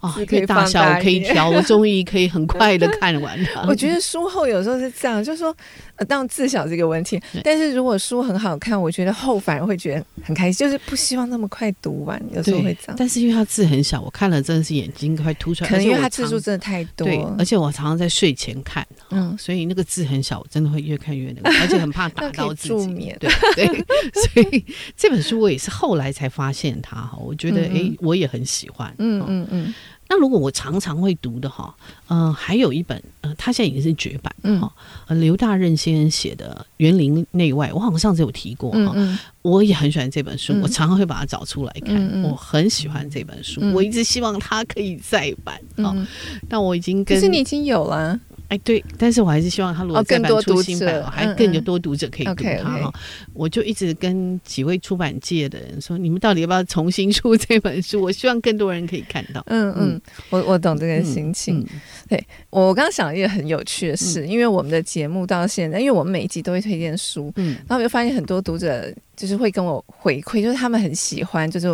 啊，可以大小可以调，我终于可以很快的 看完它。我觉得书厚有时候是这样，就是说。当然字小这个问题，但是如果书很好看，我觉得厚反而会觉得很开心，就是不希望那么快读完，有时候会这样。但是因为它字很小，我看了真的是眼睛快凸出来。可能因为它字数真的太多。对，而且我常常在睡前看，嗯，所以那个字很小，我真的会越看越那个，而且很怕打到自己。助眠。对对，所以这本书我也是后来才发现它哈，我觉得哎，我也很喜欢。嗯嗯嗯。那如果我常常会读的哈，呃，还有一本，呃，他现在已经是绝版哈，呃，刘大任先生写的《园林内外》，我好像上次有提过哈，嗯嗯，我也很喜欢这本书，嗯、我常常会把它找出来看，嗯嗯，我很喜欢这本书，嗯、我一直希望它可以再版啊，那、嗯、我已经跟，可是你已经有了。哎，对，但是我还是希望他如果再版出新版，还更有多读者可以读他哈。我就一直跟几位出版界的人说，你们到底要不要重新出这本书？我希望更多人可以看到。嗯嗯，我我懂这个心情。对，我刚刚想了一个很有趣的事，因为我们的节目到现在，因为我们每一集都会推荐书，嗯，然后我就发现很多读者就是会跟我回馈，就是他们很喜欢，就是。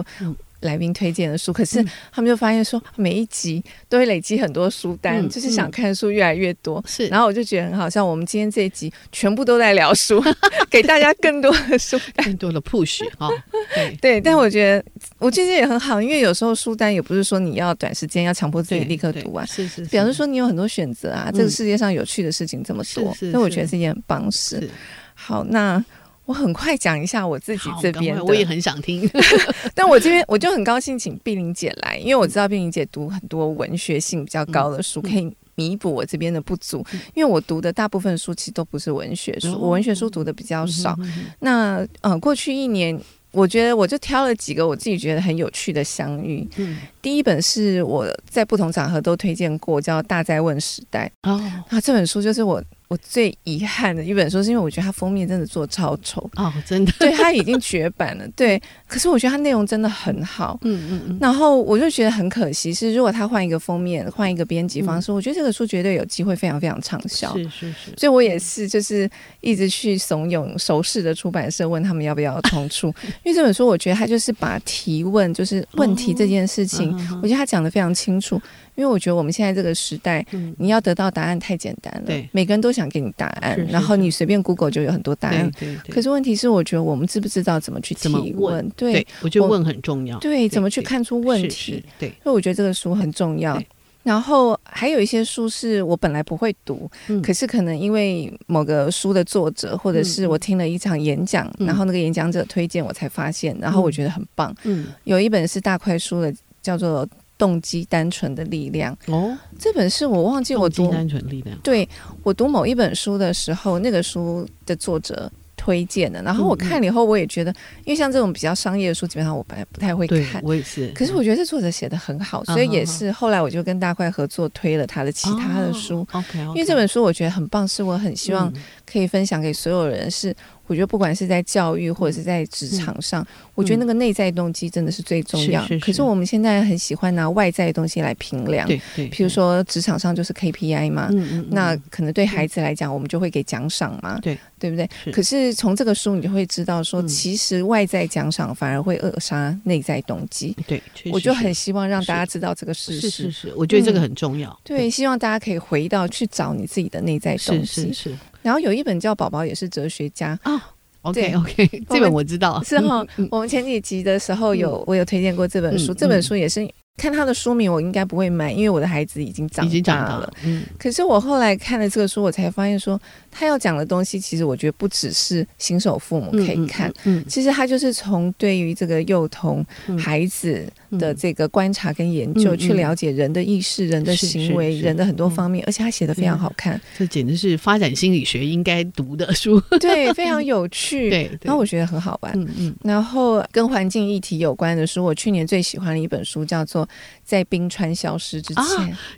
来宾推荐的书，可是他们就发现说，每一集都会累积很多书单，嗯、就是想看的书越来越多。是，然后我就觉得很好，像我们今天这一集全部都在聊书，给大家更多的书单，更多的 push 哈。对 对，但我觉得我觉得也很好，因为有时候书单也不是说你要短时间要强迫自己立刻读完，是是，表示说你有很多选择啊。嗯、这个世界上有趣的事情这么多，所以我觉得是一件很棒事。好，那。我很快讲一下我自己这边，我也很想听。但我这边我就很高兴请碧玲姐来，因为我知道碧玲姐读很多文学性比较高的书，可以弥补我这边的不足。因为我读的大部分书其实都不是文学书，我文学书读的比较少。那呃，过去一年，我觉得我就挑了几个我自己觉得很有趣的相遇。嗯第一本是我在不同场合都推荐过，叫《大灾问时代》。哦，那这本书就是我。我最遗憾的一本书，是因为我觉得它封面真的做超丑哦，真的，对，它已经绝版了，对。可是我觉得它内容真的很好，嗯嗯嗯。然后我就觉得很可惜，是如果他换一个封面，换一个编辑方式，我觉得这个书绝对有机会非常非常畅销。是是是。所以我也是，就是一直去怂恿熟识的出版社，问他们要不要重出，因为这本书我觉得他就是把提问，就是问题这件事情，我觉得他讲的非常清楚。因为我觉得我们现在这个时代，你要得到答案太简单了，对，每个人都想给你答案，然后你随便 Google 就有很多答案。对对。可是问题是，我觉得我们知不知道怎么去提问？对，我觉得问很重要。对，怎么去看出问题？对，所以我觉得这个书很重要。然后还有一些书是我本来不会读，嗯、可是可能因为某个书的作者，或者是我听了一场演讲，嗯、然后那个演讲者推荐我才发现，然后我觉得很棒。嗯，有一本是大块书的，叫做《动机单纯的力量》。哦，这本是我忘记我读。单纯力量。对，我读某一本书的时候，那个书的作者。推荐的，然后我看了以后，我也觉得，嗯、因为像这种比较商业的书，基本上我本来不太会看。我也是。可是我觉得这作者写的很好，所以也是后来我就跟大块合作推了他的其他的书。哦、OK，, okay 因为这本书我觉得很棒，是我很希望可以分享给所有人是。我觉得不管是在教育或者是在职场上，嗯、我觉得那个内在动机真的是最重要。是是是，可是我们现在很喜欢拿外在的东西来评量，对对。比如说职场上就是 KPI 嘛，嗯嗯嗯，那可能对孩子来讲，我们就会给奖赏嘛，对对不对？是，可是从这个书你就会知道说，其实外在奖赏反而会扼杀内在动机。对，我就很希望让大家知道这个事实。是是是，我觉得这个很重要。嗯、对，希望大家可以回到去找你自己的内在动机。是是是。然后有一本叫《宝宝也是哲学家》啊，OK OK，这本我知道，是哈。我们前几集的时候有我有推荐过这本书，这本书也是看他的书名，我应该不会买，因为我的孩子已经长大了。嗯，可是我后来看了这个书，我才发现说。他要讲的东西，其实我觉得不只是新手父母可以看，嗯，嗯嗯。其实他就是从对于这个幼童孩子的这个观察跟研究，嗯、去了解人的意识、嗯、人的行为、人的很多方面，而且他写的非常好看，这简直是发展心理学应该读的书，对，非常有趣，对，对。然后我觉得很好玩，嗯嗯，然后跟环境议题有关的书，我去年最喜欢的一本书叫做《在冰川消失之前》，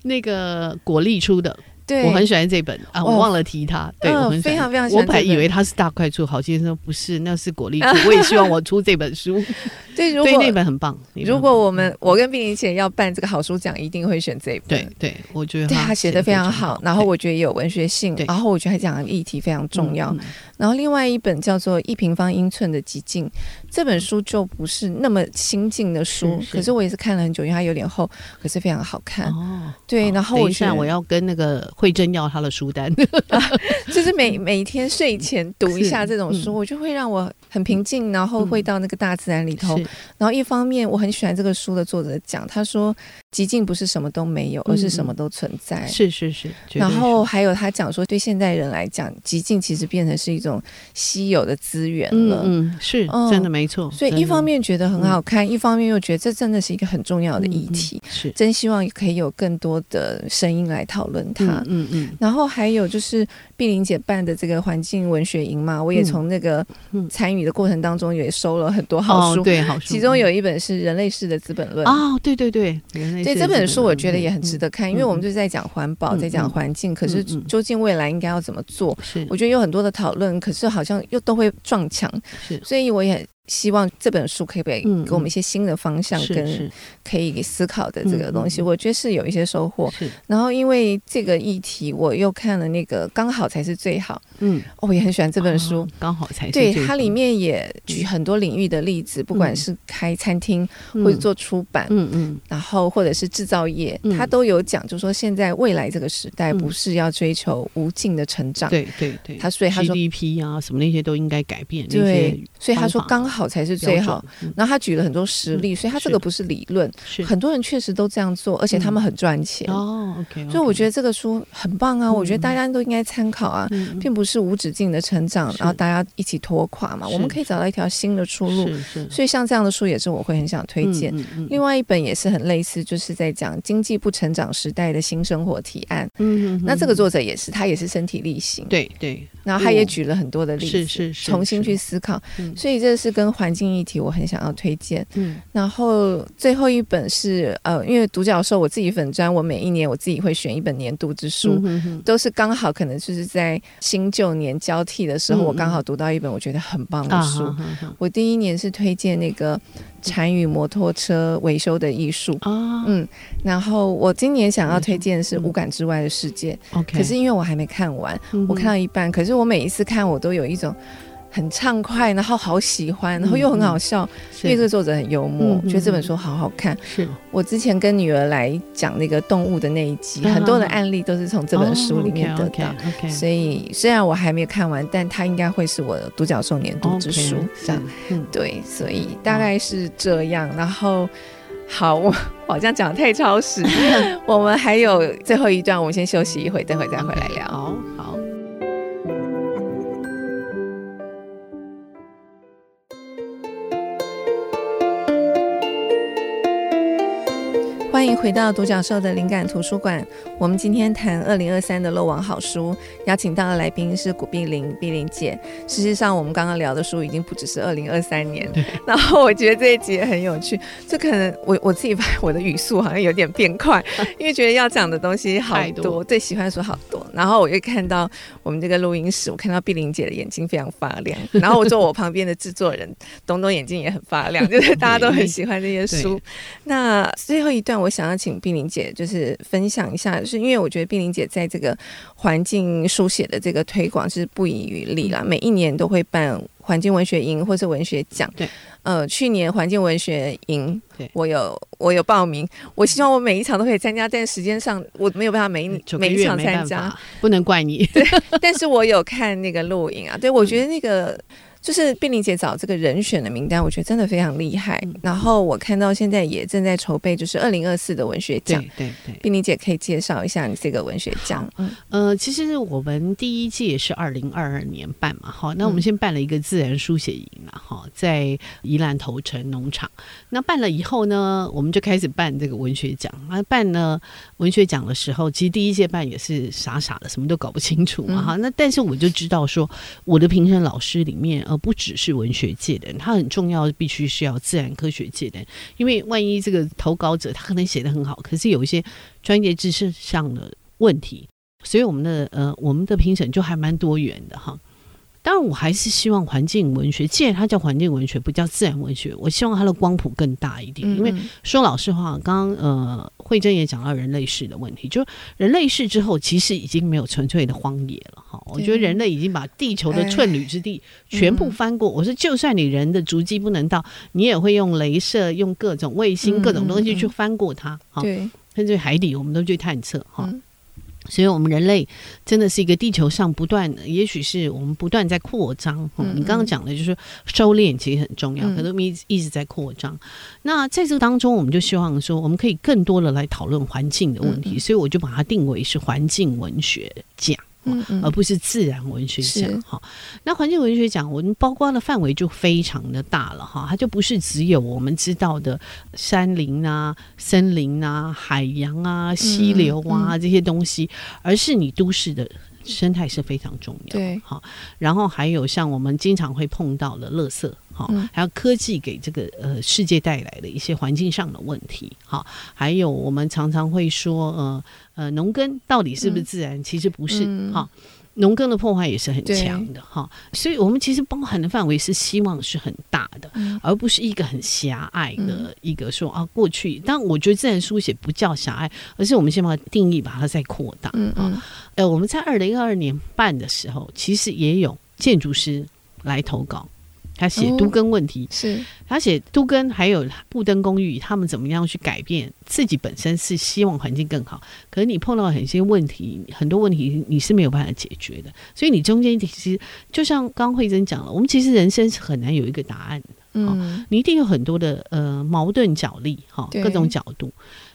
那个果粒出的。对，我很喜欢这本啊，我忘了提他。对，我很非常非常喜欢。我本来以为他是大块出，好先生不是，那是果粒出。我也希望我出这本书。对，如果那本很棒。如果我们我跟碧玲姐要办这个好书奖，一定会选这本。对对，我觉得他写的非常好，然后我觉得也有文学性，然后我觉得他讲的议题非常重要。然后另外一本叫做《一平方英寸的极境》，这本书就不是那么新进的书，可是我也是看了很久，因为它有点厚，可是非常好看。哦，对，然后我现在我要跟那个。慧珍要他的书单，啊，就是每每天睡前读一下这种书，嗯、我就会让我很平静，然后会到那个大自然里头。嗯、然后一方面我很喜欢这个书的作者讲，他说极境不是什么都没有，而是什么都存在。嗯、是是是。然后还有他讲说，对现代人来讲，极境其实变成是一种稀有的资源了。嗯，是真的没错。所以一方面觉得很好看，嗯、一方面又觉得这真的是一个很重要的议题。嗯、是，真希望可以有更多的声音来讨论它。嗯嗯，然后还有就是碧玲姐办的这个环境文学营嘛，我也从那个参与的过程当中也收了很多好书，对，好书。其中有一本是《人类式的资本论》哦，对对对，对这本书我觉得也很值得看，因为我们就是在讲环保，在讲环境，可是究竟未来应该要怎么做？是，我觉得有很多的讨论，可是好像又都会撞墙，是，所以我也。希望这本书可以给给我们一些新的方向跟可以思考的这个东西，我觉得是有一些收获。然后因为这个议题，我又看了那个刚好才是最好。嗯，我也很喜欢这本书。刚好才是对，它里面也举很多领域的例子，不管是开餐厅或者做出版，嗯嗯，然后或者是制造业，它都有讲，就是说现在未来这个时代不是要追求无尽的成长。对对对，他所以他说 GDP 啊什么那些都应该改变。对，所以他说刚好。好才是最好，然后他举了很多实例，所以他这个不是理论，很多人确实都这样做，而且他们很赚钱。哦。OK，所以我觉得这个书很棒啊，我觉得大家都应该参考啊，并不是无止境的成长，然后大家一起拖垮嘛，我们可以找到一条新的出路。所以像这样的书也是我会很想推荐。另外一本也是很类似，就是在讲经济不成长时代的新生活提案。嗯，那这个作者也是，他也是身体力行。对对，然后他也举了很多的例子，是是重新去思考。所以这是跟环境议题，我很想要推荐。嗯，然后最后一本是呃，因为独角兽我自己粉专，我每一年我自己会选一本年度之书，嗯、哼哼都是刚好可能就是在新旧年交替的时候，嗯、我刚好读到一本我觉得很棒的书。我第一年是推荐那个禅与摩托车维修的艺术啊，嗯，然后我今年想要推荐的是《五感之外的世界》。OK，可是因为我还没看完，嗯、我看到一半，可是我每一次看我都有一种。很畅快，然后好喜欢，然后又很好笑，因为这个作者很幽默，觉得这本书好好看。是我之前跟女儿来讲那个动物的那一集，很多的案例都是从这本书里面得到。所以虽然我还没有看完，但它应该会是我的独角兽年度之书。这样，对，所以大概是这样。然后。好，我 好像讲得太超时，我们还有最后一段，我们先休息一会，等会再回来聊。好欢迎回到独角兽的灵感图书馆。我们今天谈二零二三的漏网好书，邀请到的来宾是古碧玲，碧玲姐。事实上，我们刚刚聊的书已经不只是二零二三年。然后我觉得这一集也很有趣，就可能我我自己发现我的语速好像有点变快，因为觉得要讲的东西好多，多对，喜欢说好多。然后我又看到我们这个录音室，我看到碧玲姐的眼睛非常发亮。然后我坐我旁边的制作人东东眼睛也很发亮，就是大家都很喜欢这些书。那最后一段我。我想要请碧玲姐，就是分享一下，就是因为我觉得碧玲姐在这个环境书写的这个推广是不遗余力啦，每一年都会办环境文学营或是文学奖。对，呃，去年环境文学营，我有我有报名，我希望我每一场都可以参加，但时间上我没有办法每一每一场参加，不能怪你。对，但是我有看那个录影啊，对，我觉得那个。就是碧玲姐找这个人选的名单，我觉得真的非常厉害。嗯、然后我看到现在也正在筹备，就是二零二四的文学奖。对对对，碧玲姐可以介绍一下你这个文学奖。嗯呃，其实我们第一届是二零二二年办嘛，好，那我们先办了一个自然书写营嘛，哈，在宜兰头城农场。那办了以后呢，我们就开始办这个文学奖。那办呢文学奖的时候，其实第一届办也是傻傻的，什么都搞不清楚嘛，哈、嗯。那但是我就知道说，我的评审老师里面。而不只是文学界的人，他很重要，必须是要自然科学界的人，因为万一这个投稿者他可能写的很好，可是有一些专业知识上的问题，所以我们的呃我们的评审就还蛮多元的哈。当然，我还是希望环境文学，既然它叫环境文学，不叫自然文学，我希望它的光谱更大一点。因为说老实话，刚刚呃慧珍也讲到人类世的问题，就人类世之后，其实已经没有纯粹的荒野了哈。我觉得人类已经把地球的寸缕之地全部翻过。我说，就算你人的足迹不能到，你也会用镭射、用各种卫星、各种东西去翻过它。哈，甚至海底，我们都去探测哈。所以，我们人类真的是一个地球上不断，也许是我们不断在扩张。嗯，你刚刚讲的就是收敛，其实很重要，可能我们一直一直在扩张。那在这个当中，我们就希望说，我们可以更多的来讨论环境的问题，所以我就把它定为是环境文学奖。嗯嗯，而不是自然文学奖哈。那环境文学奖，我们包括的范围就非常的大了哈。它就不是只有我们知道的山林啊、森林啊、海洋啊、溪流啊这些东西，而是你都市的生态是非常重要。对，好。然后还有像我们经常会碰到的垃圾，哈，还有科技给这个呃世界带来的一些环境上的问题，哈。还有我们常常会说呃。呃，农耕到底是不是自然？嗯、其实不是哈，农耕、嗯、的破坏也是很强的哈，所以我们其实包含的范围是希望是很大的，嗯、而不是一个很狭隘的一个说啊过去。但我觉得自然书写不叫狭隘，而是我们先把定义，把它再扩大。嗯嗯。呃，我们在二零二二年办的时候，其实也有建筑师来投稿。他写都根问题，哦、是他写都根，还有布登公寓，他们怎么样去改变自己本身是希望环境更好，可是你碰到很些问题，很多问题你是没有办法解决的，所以你中间其实就像刚慧珍讲了，我们其实人生是很难有一个答案的，嗯，你一定有很多的呃矛盾角力哈，各种角度，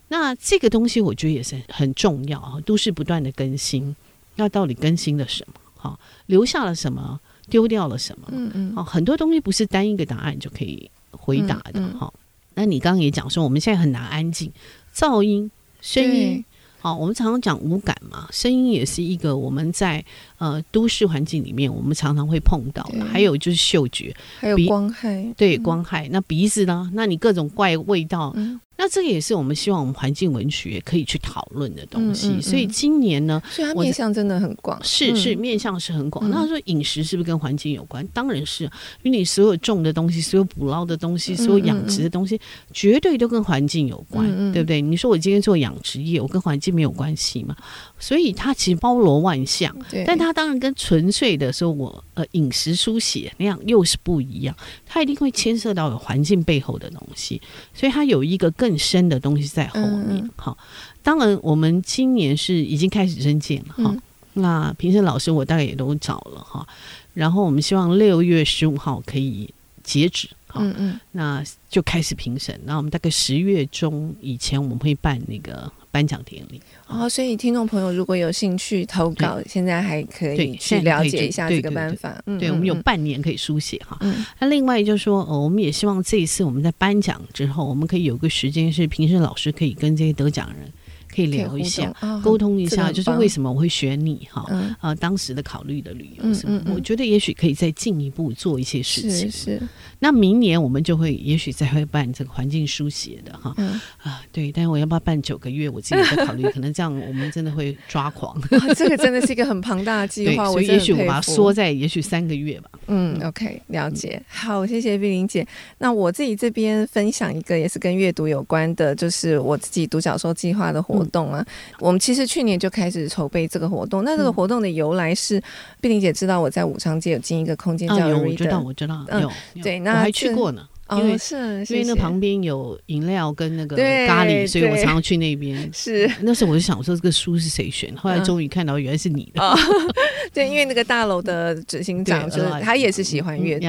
那这个东西我觉得也是很重要啊，都市不断的更新，那到底更新了什么？哈，留下了什么？丢掉了什么？嗯嗯，哦，很多东西不是单一个答案就可以回答的哈。嗯嗯，那你刚刚也讲说，我们现在很难安静，噪音、声音，好对，我们常常讲五感嘛，声音也是一个我们在呃都市环境里面我们常常会碰到的，还有就是嗅觉，还有光害，对光害。那鼻子呢？那你各种怪味道。嗯那这个也是我们希望我们环境文学可以去讨论的东西，嗯嗯嗯、所以今年呢，所以它面向真的很广，是是面向是很广。嗯、那说饮食是不是跟环境有关？当然是，因为你所有种的东西、所有捕捞的东西、所有养殖的东西，绝对都跟环境有关，对不对？你说我今天做养殖业，我跟环境没有关系嘛？所以它其实包罗万象，对。但它当然跟纯粹的说我呃饮食书写那样又是不一样，它一定会牵涉到有环境背后的东西，所以它有一个更深的东西在后面。好、嗯，当然我们今年是已经开始征件了哈，嗯、那评审老师我大概也都找了哈，然后我们希望六月十五号可以截止。哈，嗯嗯，那就开始评审。那我们大概十月中以前，我们会办那个颁奖典礼。哦，所以听众朋友如果有兴趣投稿，现在还可以去了解一下这个办法。对，对，对，对，我们有半年可以书写哈。那另外就是说，哦，我们也希望这一次我们在颁奖之后，我们可以有个时间是评审老师可以跟这些得奖人。可以聊一下，沟通一下，就是为什么我会选你哈？啊，当时的考虑的理由什么？我觉得也许可以再进一步做一些事情。是，那明年我们就会，也许再会办这个环境书写的哈。啊，对，但是我要不要办九个月？我自己在考虑，可能这样我们真的会抓狂。这个真的是一个很庞大的计划，所以也许我把它缩在也许三个月吧。嗯，OK，了解。好，谢谢碧玲姐。那我自己这边分享一个也是跟阅读有关的，就是我自己独角兽计划的活动。啊，我们其实去年就开始筹备这个活动。那这个活动的由来是，碧玲姐知道我在武昌街有经营一个空间叫 Reader，我知道，我知道，有，对，那我还去过呢。因为是，因为那旁边有饮料跟那个咖喱，所以我常常去那边。是，那时候我就想说，这个书是谁选？后来终于看到，原来是你的。对，因为那个大楼的执行长就是他也是喜欢阅读，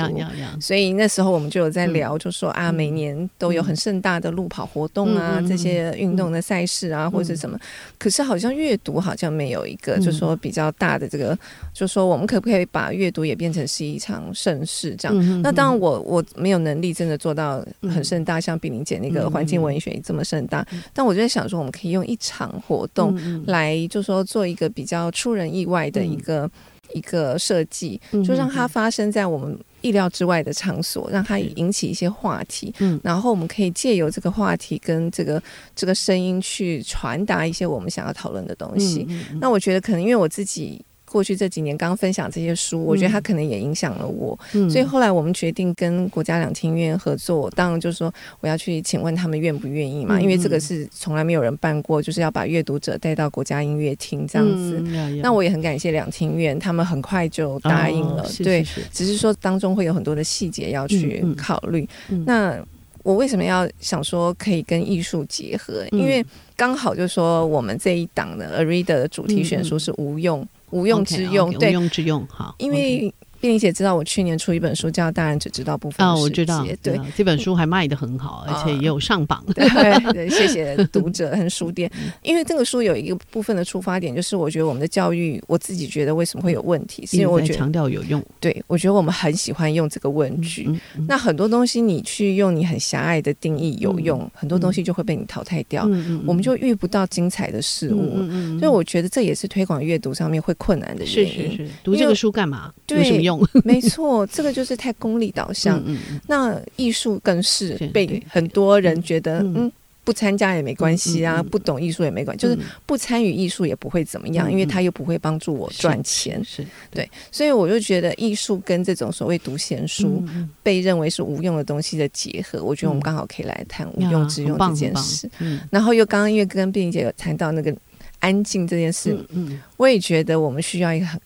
所以那时候我们就有在聊，就说啊，每年都有很盛大的路跑活动啊，这些运动的赛事啊，或者什么。可是好像阅读好像没有一个，就说比较大的这个，就说我们可不可以把阅读也变成是一场盛事这样？那当然我我没有能力真的。做到很盛大，像比玲姐那个环境文学这么盛大，但我就在想说，我们可以用一场活动来，就说做一个比较出人意外的一个一个设计，就让它发生在我们意料之外的场所，让它引起一些话题，然后我们可以借由这个话题跟这个这个声音去传达一些我们想要讨论的东西。那我觉得可能因为我自己。过去这几年刚分享这些书，我觉得他可能也影响了我，嗯、所以后来我们决定跟国家两厅院合作。当然就是说我要去请问他们愿不愿意嘛，嗯、因为这个是从来没有人办过，就是要把阅读者带到国家音乐厅这样子。嗯、那我也很感谢两厅院，他们很快就答应了。哦、是是是对，只是说当中会有很多的细节要去考虑。那我为什么要想说可以跟艺术结合？嗯、因为刚好就是说我们这一档的 A Reader 的主题选书是无用。无用之用，okay, okay, 对，无用之用，好，因为。碧玲姐知道我去年出一本书叫《大人只知道部分》哦，我知道，对，这本书还卖得很好，而且也有上榜。对，对，谢谢读者和书店。因为这个书有一个部分的出发点，就是我觉得我们的教育，我自己觉得为什么会有问题，是因为我觉得强调有用。对，我觉得我们很喜欢用这个问句。那很多东西你去用你很狭隘的定义有用，很多东西就会被你淘汰掉，我们就遇不到精彩的事物。所以我觉得这也是推广阅读上面会困难的原因。是是是，读这个书干嘛？有什么用？没错，这个就是太功利导向。嗯嗯、那艺术更是被很多人觉得，嗯，嗯，不参加也没关系啊，嗯嗯、不懂艺术也没关系，就是不参与艺术也不会怎么样，嗯、因为他又不会帮助我赚钱。是，是对，所以我就觉得艺术跟这种所谓读闲书、嗯、被认为是无用的东西的结合，我觉得我们刚好可以来谈无用之用这件事。嗯、然后又刚刚因为跟碧玲姐有谈到那个安静这件事，嗯，嗯我也觉得我们需要一个很。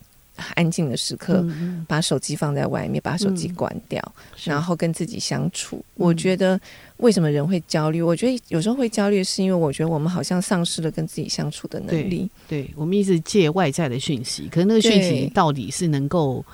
安静的时刻，把手机放在外面，把手机关掉，嗯、然后跟自己相处。嗯、我觉得为什么人会焦虑？我觉得有时候会焦虑，是因为我觉得我们好像丧失了跟自己相处的能力。对，对我们一直借外在的讯息，可是那个讯息到底是能够。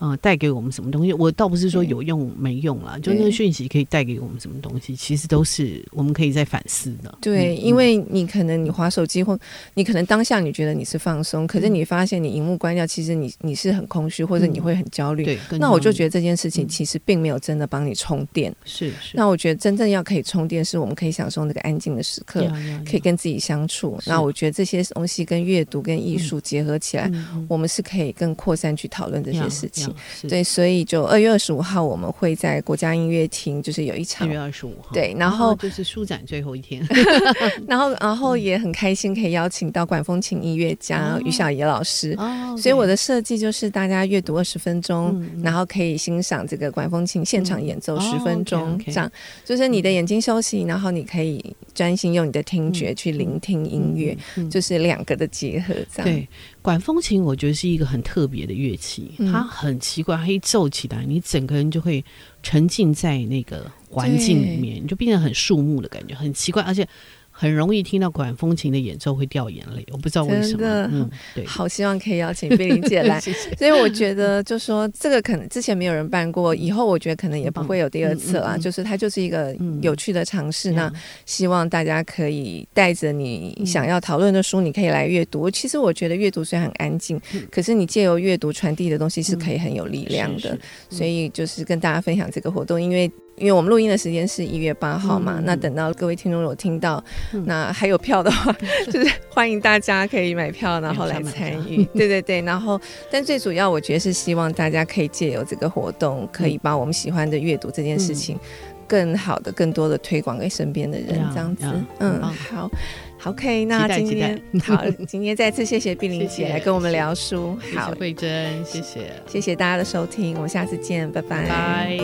嗯，带给我们什么东西？我倒不是说有用没用啦，就那个讯息可以带给我们什么东西，其实都是我们可以在反思的。对，因为你可能你划手机或你可能当下你觉得你是放松，可是你发现你荧幕关掉，其实你你是很空虚，或者你会很焦虑。对，那我就觉得这件事情其实并没有真的帮你充电。是是。那我觉得真正要可以充电，是我们可以享受那个安静的时刻，可以跟自己相处。那我觉得这些东西跟阅读跟艺术结合起来，我们是可以更扩散去讨论这些事情。对，所以就二月二十五号，我们会在国家音乐厅，就是有一场。二月二十五号，对，然后就是书展最后一天，然后然后也很开心可以邀请到管风琴音乐家于小野老师。哦，所以我的设计就是大家阅读二十分钟，然后可以欣赏这个管风琴现场演奏十分钟，这样就是你的眼睛休息，然后你可以专心用你的听觉去聆听音乐，就是两个的结合，这样。对。管风琴，我觉得是一个很特别的乐器，嗯、它很奇怪，它一奏起来，你整个人就会沉浸在那个环境里面，你就变得很肃穆的感觉，很奇怪，而且很容易听到管风琴的演奏会掉眼泪，我不知道为什么。真的，嗯，对，好希望可以邀请碧玲姐来。谢谢。所以我觉得，就说这个可能之前没有人办过，以后我觉得可能也不会有第二次了。就是它就是一个有趣的尝试。那希望大家可以带着你想要讨论的书，你可以来阅读。其实我觉得阅读虽然很安静，可是你借由阅读传递的东西是可以很有力量的。所以就是跟大家分享这个活动，因为。因为我们录音的时间是一月八号嘛，嗯、那等到各位听众有听到，嗯、那还有票的话，嗯、就是欢迎大家可以买票，然后来参与。对对对，然后，但最主要我觉得是希望大家可以借由这个活动，可以把我们喜欢的阅读这件事情，更好的、更多的推广给身边的人，这样子。嗯，好，OK，那今天好，今天再次谢谢碧玲姐来跟我们聊书。好，慧珍，谢谢，谢谢大家的收听，我们下次见，拜拜。拜。